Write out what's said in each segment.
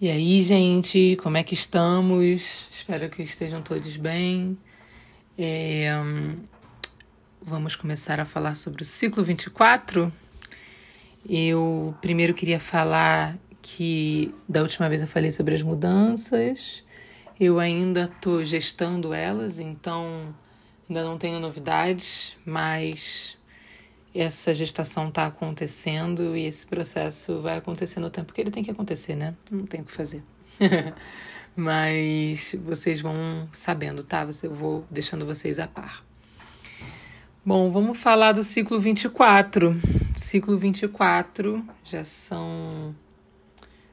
E aí, gente, como é que estamos? Espero que estejam todos bem. É, vamos começar a falar sobre o ciclo 24. Eu primeiro queria falar que da última vez eu falei sobre as mudanças. Eu ainda estou gestando elas, então ainda não tenho novidades, mas essa gestação está acontecendo e esse processo vai acontecer no tempo que ele tem que acontecer, né? Não tem o que fazer. Mas vocês vão sabendo, tá? Eu vou deixando vocês a par. Bom, vamos falar do ciclo 24. Ciclo 24 já são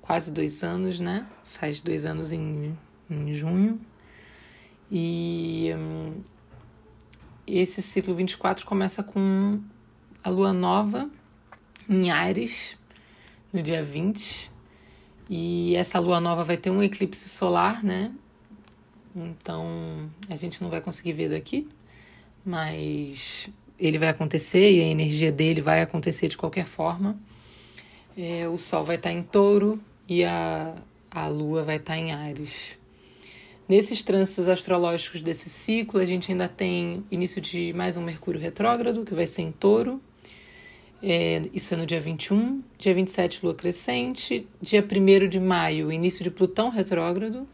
quase dois anos, né? Faz dois anos em, em junho. E hum, esse ciclo 24 começa com a lua nova em Ares, no dia 20. E essa lua nova vai ter um eclipse solar, né? Então a gente não vai conseguir ver daqui, mas ele vai acontecer e a energia dele vai acontecer de qualquer forma. É, o Sol vai estar em touro e a, a Lua vai estar em Ares. Nesses trânsitos astrológicos desse ciclo, a gente ainda tem início de mais um Mercúrio retrógrado, que vai ser em touro. É, isso é no dia 21. Dia 27, lua crescente. Dia 1 de maio, início de Plutão retrógrado.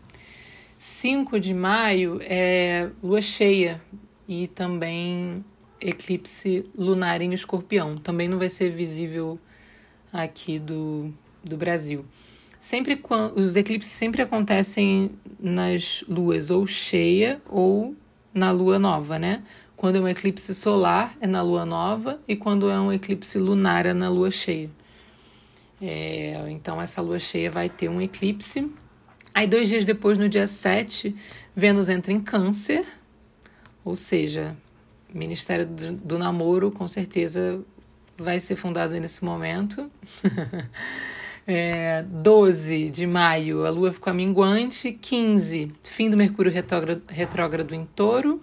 5 de maio é lua cheia e também eclipse lunar em escorpião. Também não vai ser visível aqui do, do Brasil. Sempre os eclipses sempre acontecem nas luas ou cheia ou na lua nova, né? Quando é um eclipse solar, é na lua nova, e quando é um eclipse lunar, é na lua cheia. É, então, essa lua cheia vai ter um eclipse. Aí, dois dias depois, no dia 7, Vênus entra em Câncer, ou seja, Ministério do, Namoro, com certeza, vai ser fundado nesse momento. É, 12 de maio, a lua ficou minguante. 15, fim do Mercúrio retrógrado, retrógrado em touro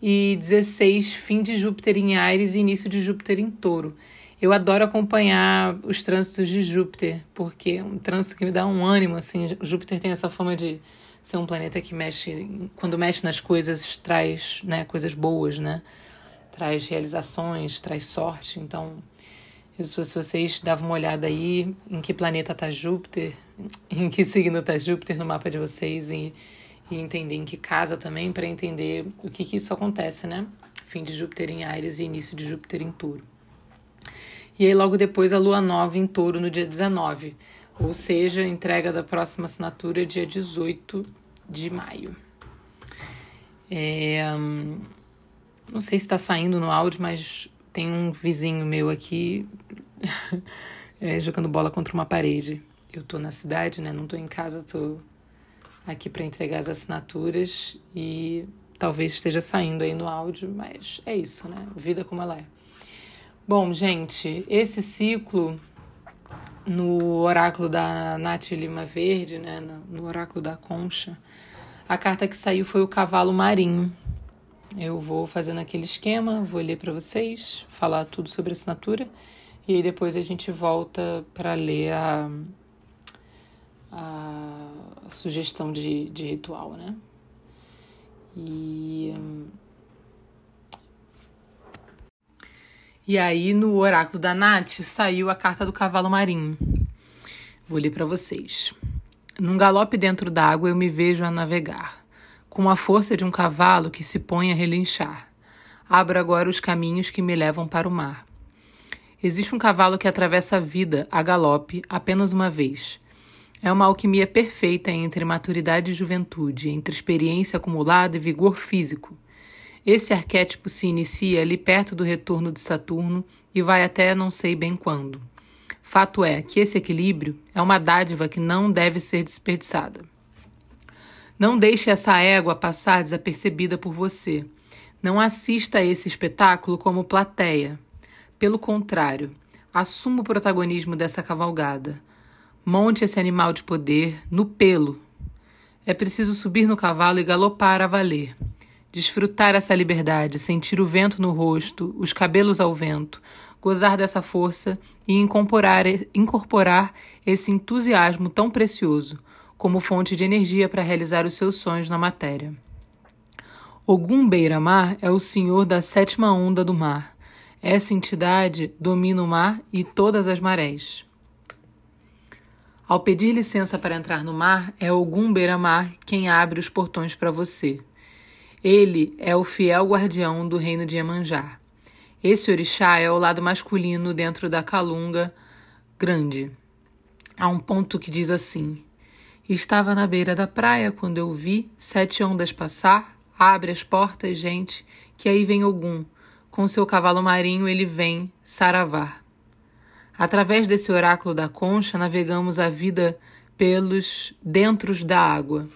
e 16, fim de Júpiter em Ares e início de Júpiter em Touro. Eu adoro acompanhar os trânsitos de Júpiter, porque é um trânsito que me dá um ânimo, assim, Júpiter tem essa fama de ser um planeta que mexe, quando mexe nas coisas, traz, né, coisas boas, né? Traz realizações, traz sorte, então se vocês davam uma olhada aí em que planeta está Júpiter, em que signo está Júpiter no mapa de vocês e e entender em que casa também para entender o que, que isso acontece, né? Fim de Júpiter em Ares e início de Júpiter em Touro. E aí logo depois a lua nova em Touro no dia 19, ou seja, entrega da próxima assinatura dia 18 de maio. É, não sei se está saindo no áudio, mas tem um vizinho meu aqui é, jogando bola contra uma parede. Eu tô na cidade, né? Não tô em casa, tô aqui para entregar as assinaturas e talvez esteja saindo aí no áudio, mas é isso, né? Vida como ela é. Bom, gente, esse ciclo no oráculo da Nath Lima Verde, né, no oráculo da Concha, a carta que saiu foi o cavalo marinho. Eu vou fazendo aquele esquema, vou ler para vocês, falar tudo sobre a assinatura e aí depois a gente volta para ler a, a sugestão de, de ritual, né? E. E aí, no oráculo da Nath, saiu a carta do cavalo marinho. Vou ler para vocês. Num galope dentro d'água, eu me vejo a navegar, com a força de um cavalo que se põe a relinchar. Abro agora os caminhos que me levam para o mar. Existe um cavalo que atravessa a vida a galope apenas uma vez é uma alquimia perfeita entre maturidade e juventude, entre experiência acumulada e vigor físico. Esse arquétipo se inicia ali perto do retorno de Saturno e vai até não sei bem quando. Fato é que esse equilíbrio é uma dádiva que não deve ser desperdiçada. Não deixe essa égua passar desapercebida por você. Não assista a esse espetáculo como plateia. Pelo contrário, assuma o protagonismo dessa cavalgada. Monte esse animal de poder no pelo. É preciso subir no cavalo e galopar a valer. Desfrutar essa liberdade, sentir o vento no rosto, os cabelos ao vento, gozar dessa força e incorporar, incorporar esse entusiasmo tão precioso como fonte de energia para realizar os seus sonhos na matéria. Ogum Beira-Mar é o senhor da sétima onda do mar. Essa entidade domina o mar e todas as marés. Ao pedir licença para entrar no mar, é Ogum Beira-Mar quem abre os portões para você. Ele é o fiel guardião do reino de Iemanjá. Esse orixá é o lado masculino dentro da calunga grande. Há um ponto que diz assim: Estava na beira da praia quando eu vi sete ondas passar. Abre as portas, gente, que aí vem Ogum. Com seu cavalo marinho ele vem saravar. Através desse oráculo da concha, navegamos a vida pelos dentros da água.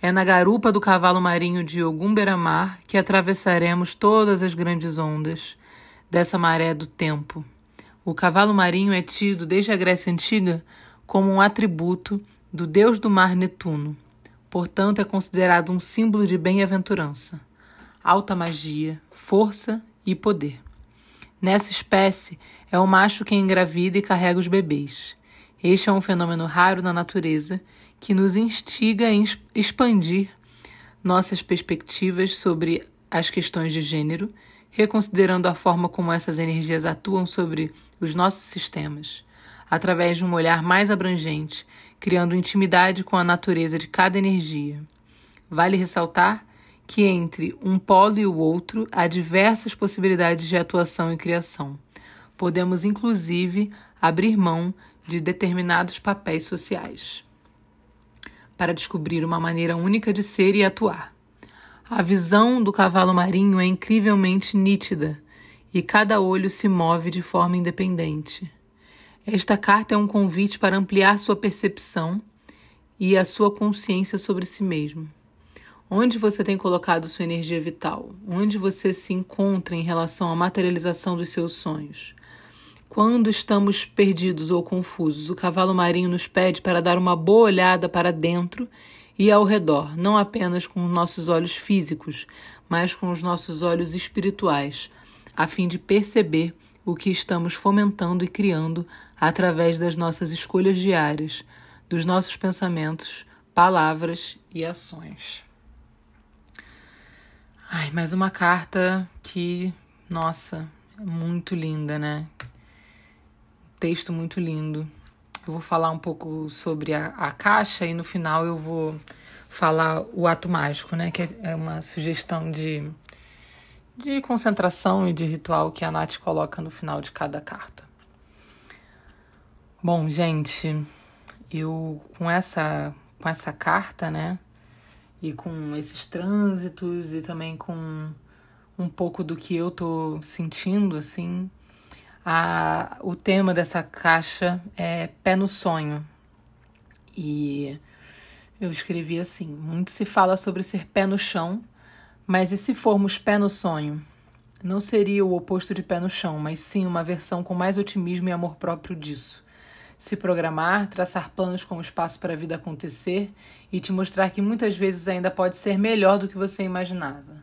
É na garupa do cavalo marinho de Ogumberamar que atravessaremos todas as grandes ondas dessa maré do tempo. O cavalo marinho é tido desde a Grécia Antiga como um atributo do deus do mar Netuno. Portanto, é considerado um símbolo de bem-aventurança, alta magia, força e poder. Nessa espécie, é o macho quem engravida e carrega os bebês. Este é um fenômeno raro na natureza que nos instiga a expandir nossas perspectivas sobre as questões de gênero, reconsiderando a forma como essas energias atuam sobre os nossos sistemas, através de um olhar mais abrangente, criando intimidade com a natureza de cada energia. Vale ressaltar que entre um polo e o outro há diversas possibilidades de atuação e criação. Podemos, inclusive, abrir mão de determinados papéis sociais para descobrir uma maneira única de ser e atuar. A visão do cavalo marinho é incrivelmente nítida e cada olho se move de forma independente. Esta carta é um convite para ampliar sua percepção e a sua consciência sobre si mesmo. Onde você tem colocado sua energia vital? Onde você se encontra em relação à materialização dos seus sonhos? Quando estamos perdidos ou confusos, o cavalo marinho nos pede para dar uma boa olhada para dentro e ao redor, não apenas com os nossos olhos físicos, mas com os nossos olhos espirituais, a fim de perceber o que estamos fomentando e criando através das nossas escolhas diárias, dos nossos pensamentos, palavras e ações. Ai, mais uma carta que, nossa, é muito linda, né? Texto muito lindo. Eu vou falar um pouco sobre a, a caixa e no final eu vou falar o ato mágico, né? Que é uma sugestão de, de concentração e de ritual que a Nath coloca no final de cada carta. Bom, gente, eu com essa com essa carta, né? E com esses trânsitos e também com um pouco do que eu tô sentindo assim, a, o tema dessa caixa é Pé no Sonho. E eu escrevi assim: muito se fala sobre ser pé no chão, mas e se formos pé no sonho? Não seria o oposto de pé no chão, mas sim uma versão com mais otimismo e amor próprio disso. Se programar, traçar planos com espaço para a vida acontecer e te mostrar que muitas vezes ainda pode ser melhor do que você imaginava.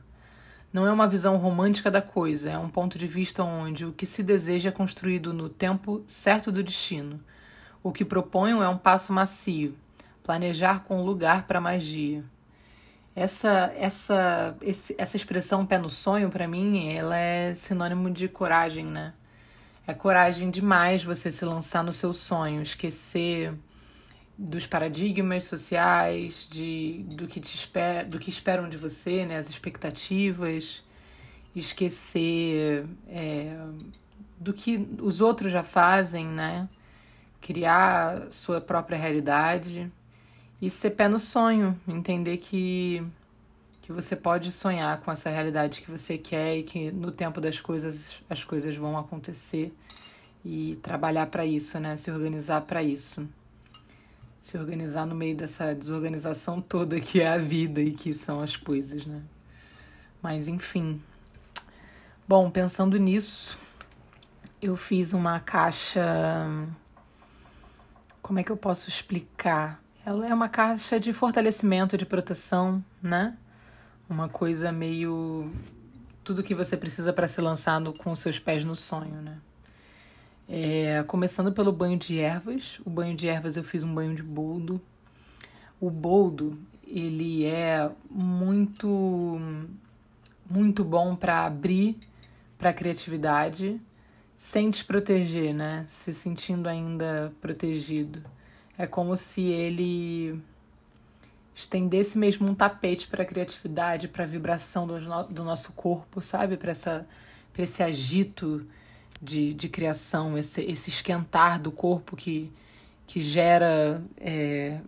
Não é uma visão romântica da coisa, é um ponto de vista onde o que se deseja é construído no tempo certo do destino. O que proponho é um passo macio, planejar com lugar para magia. Essa essa esse, essa expressão pé no sonho para mim, ela é sinônimo de coragem, né? É coragem demais você se lançar no seu sonho, esquecer dos paradigmas sociais, de, do, que te esper, do que esperam de você, né, as expectativas, esquecer é, do que os outros já fazem, né, criar sua própria realidade e ser pé no sonho, entender que, que você pode sonhar com essa realidade que você quer e que no tempo das coisas as coisas vão acontecer e trabalhar para isso, né, se organizar para isso se organizar no meio dessa desorganização toda que é a vida e que são as coisas, né? Mas enfim. Bom, pensando nisso, eu fiz uma caixa. Como é que eu posso explicar? Ela é uma caixa de fortalecimento, de proteção, né? Uma coisa meio tudo que você precisa para se lançar no, com seus pés no sonho, né? É, começando pelo banho de ervas. O banho de ervas eu fiz um banho de boldo. O boldo, ele é muito muito bom para abrir para criatividade sem te proteger, né? Se sentindo ainda protegido. É como se ele estendesse mesmo um tapete para a criatividade, para a vibração do, do nosso corpo, sabe? Para esse agito de, de criação, esse, esse esquentar do corpo que, que gera é,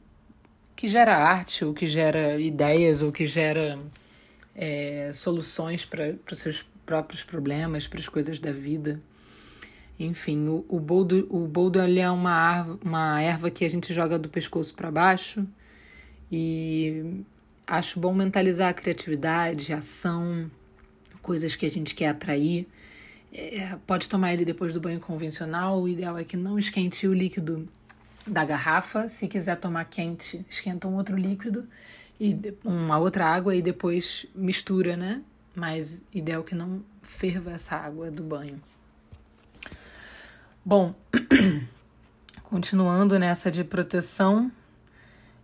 que gera arte, ou que gera ideias, ou que gera é, soluções para os seus próprios problemas, para as coisas da vida. Enfim, o, o boldo, o boldo ele é uma, arva, uma erva que a gente joga do pescoço para baixo e acho bom mentalizar a criatividade, a ação, coisas que a gente quer atrair. É, pode tomar ele depois do banho convencional. O ideal é que não esquente o líquido da garrafa. Se quiser tomar quente, esquenta um outro líquido e uma outra água e depois mistura, né? Mas ideal que não ferva essa água do banho. Bom, continuando nessa de proteção,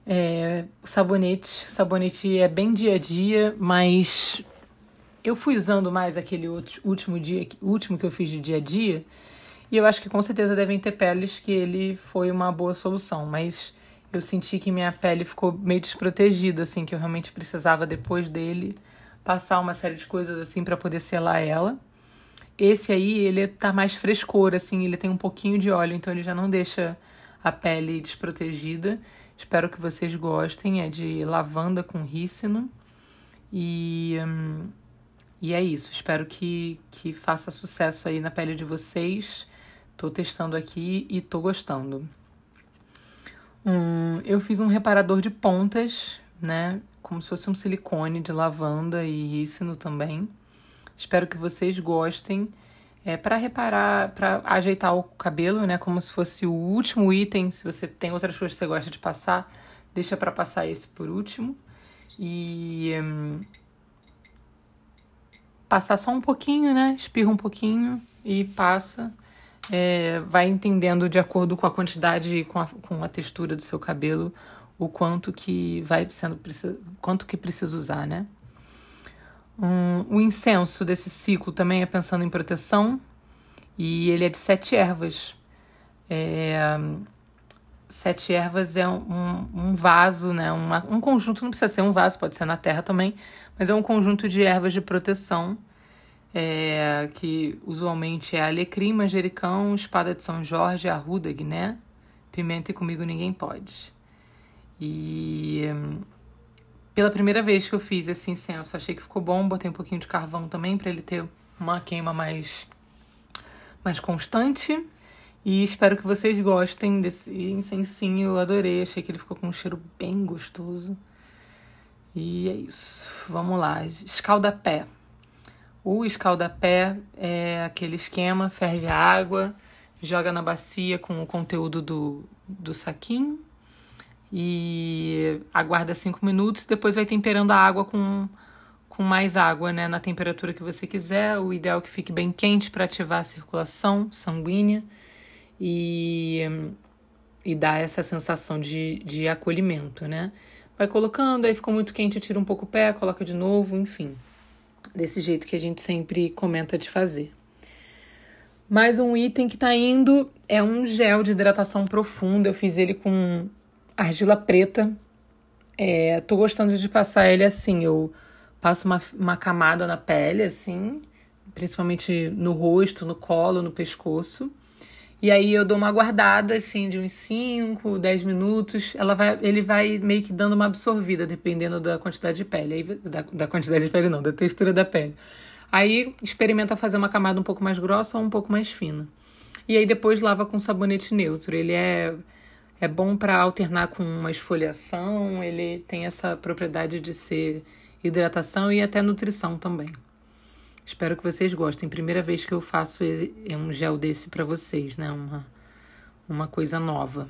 é, o sabonete, sabonete é bem dia a dia, mas eu fui usando mais aquele último dia, último que eu fiz de dia a dia, e eu acho que com certeza devem ter peles que ele foi uma boa solução, mas eu senti que minha pele ficou meio desprotegida, assim, que eu realmente precisava depois dele passar uma série de coisas assim para poder selar ela. Esse aí, ele tá mais frescor, assim, ele tem um pouquinho de óleo, então ele já não deixa a pele desprotegida. Espero que vocês gostem, é de lavanda com rícino. E hum, e é isso, espero que, que faça sucesso aí na pele de vocês. Tô testando aqui e tô gostando. Um, eu fiz um reparador de pontas, né? Como se fosse um silicone de lavanda e rícino também. Espero que vocês gostem. É para reparar, para ajeitar o cabelo, né? Como se fosse o último item. Se você tem outras coisas que você gosta de passar, deixa para passar esse por último. E hum, passar só um pouquinho, né? Espirra um pouquinho e passa. É, vai entendendo de acordo com a quantidade e com a, com a textura do seu cabelo o quanto que vai sendo quanto que precisa usar, né? Um, o incenso desse ciclo também é pensando em proteção e ele é de sete ervas. É, sete ervas é um, um vaso, né? Uma, um conjunto, não precisa ser um vaso, pode ser na terra também, mas é um conjunto de ervas de proteção, é, que usualmente é alecrim, manjericão, espada de São Jorge, arruda, guiné, pimenta e comigo ninguém pode. E pela primeira vez que eu fiz esse incenso, achei que ficou bom, botei um pouquinho de carvão também para ele ter uma queima mais mais constante. E espero que vocês gostem desse incensinho, eu adorei, achei que ele ficou com um cheiro bem gostoso. E é isso. Vamos lá. Escaldapé. O escaldapé é aquele esquema: ferve a água, joga na bacia com o conteúdo do, do saquinho e aguarda cinco minutos. Depois vai temperando a água com, com mais água, né? Na temperatura que você quiser. O ideal é que fique bem quente para ativar a circulação sanguínea e, e dar essa sensação de, de acolhimento, né? vai colocando, aí ficou muito quente, tira um pouco o pé, coloca de novo, enfim. Desse jeito que a gente sempre comenta de fazer. Mais um item que tá indo é um gel de hidratação profunda. Eu fiz ele com argila preta. É, tô gostando de passar ele assim. Eu passo uma, uma camada na pele, assim, principalmente no rosto, no colo, no pescoço. E aí eu dou uma guardada, assim, de uns 5, 10 minutos. Ela vai, ele vai meio que dando uma absorvida, dependendo da quantidade de pele. Aí, da, da quantidade de pele, não, da textura da pele. Aí experimenta fazer uma camada um pouco mais grossa ou um pouco mais fina. E aí depois lava com sabonete neutro. Ele é, é bom para alternar com uma esfoliação, ele tem essa propriedade de ser hidratação e até nutrição também. Espero que vocês gostem. Primeira vez que eu faço um gel desse para vocês, né? Uma, uma coisa nova.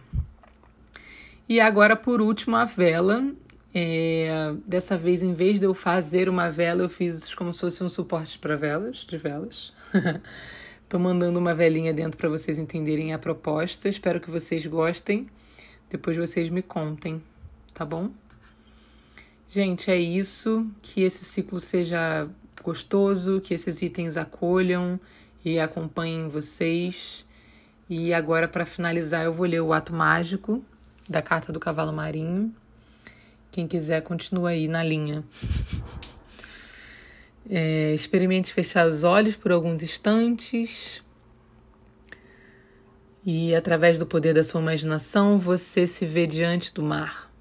E agora, por último, a vela. É, dessa vez, em vez de eu fazer uma vela, eu fiz como se fosse um suporte para velas, de velas. Tô mandando uma velinha dentro para vocês entenderem a proposta. Espero que vocês gostem. Depois vocês me contem, tá bom? Gente, é isso. Que esse ciclo seja gostoso, que esses itens acolham e acompanhem vocês. E agora, para finalizar, eu vou ler o ato mágico da carta do cavalo marinho. Quem quiser, continua aí na linha. É, experimente fechar os olhos por alguns instantes. E através do poder da sua imaginação, você se vê diante do mar.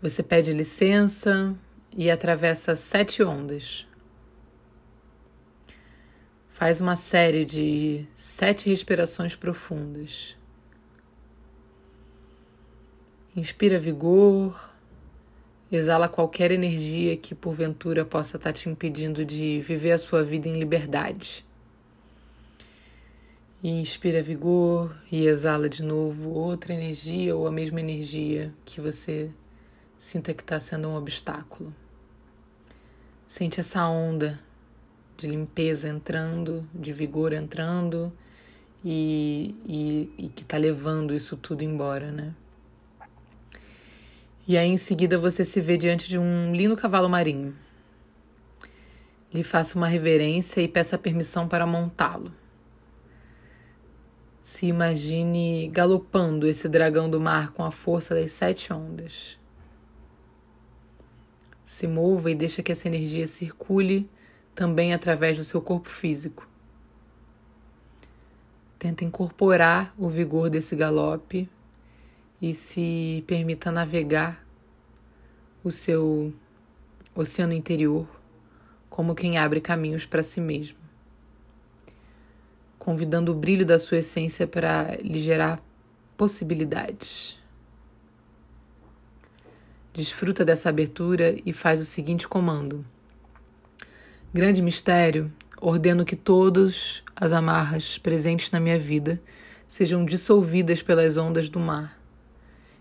Você pede licença e atravessa sete ondas. Faz uma série de sete respirações profundas. Inspira vigor, exala qualquer energia que porventura possa estar te impedindo de viver a sua vida em liberdade. inspira vigor e exala de novo outra energia ou a mesma energia que você sinta que está sendo um obstáculo. Sente essa onda de limpeza entrando, de vigor entrando e, e, e que está levando isso tudo embora, né? E aí em seguida você se vê diante de um lindo cavalo marinho. Lhe faça uma reverência e peça permissão para montá-lo. Se imagine galopando esse dragão do mar com a força das sete ondas. Se mova e deixa que essa energia circule também através do seu corpo físico. Tenta incorporar o vigor desse galope e se permita navegar o seu oceano interior como quem abre caminhos para si mesmo, convidando o brilho da sua essência para lhe gerar possibilidades. Desfruta dessa abertura e faz o seguinte comando Grande mistério, ordeno que todas as amarras presentes na minha vida sejam dissolvidas pelas ondas do mar.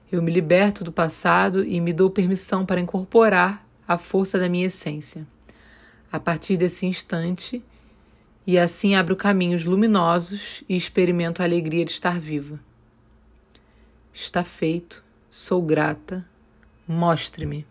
Eu me liberto do passado e me dou permissão para incorporar a força da minha essência. A partir desse instante, e assim abro caminhos luminosos e experimento a alegria de estar viva. Está feito, sou grata, mostre-me.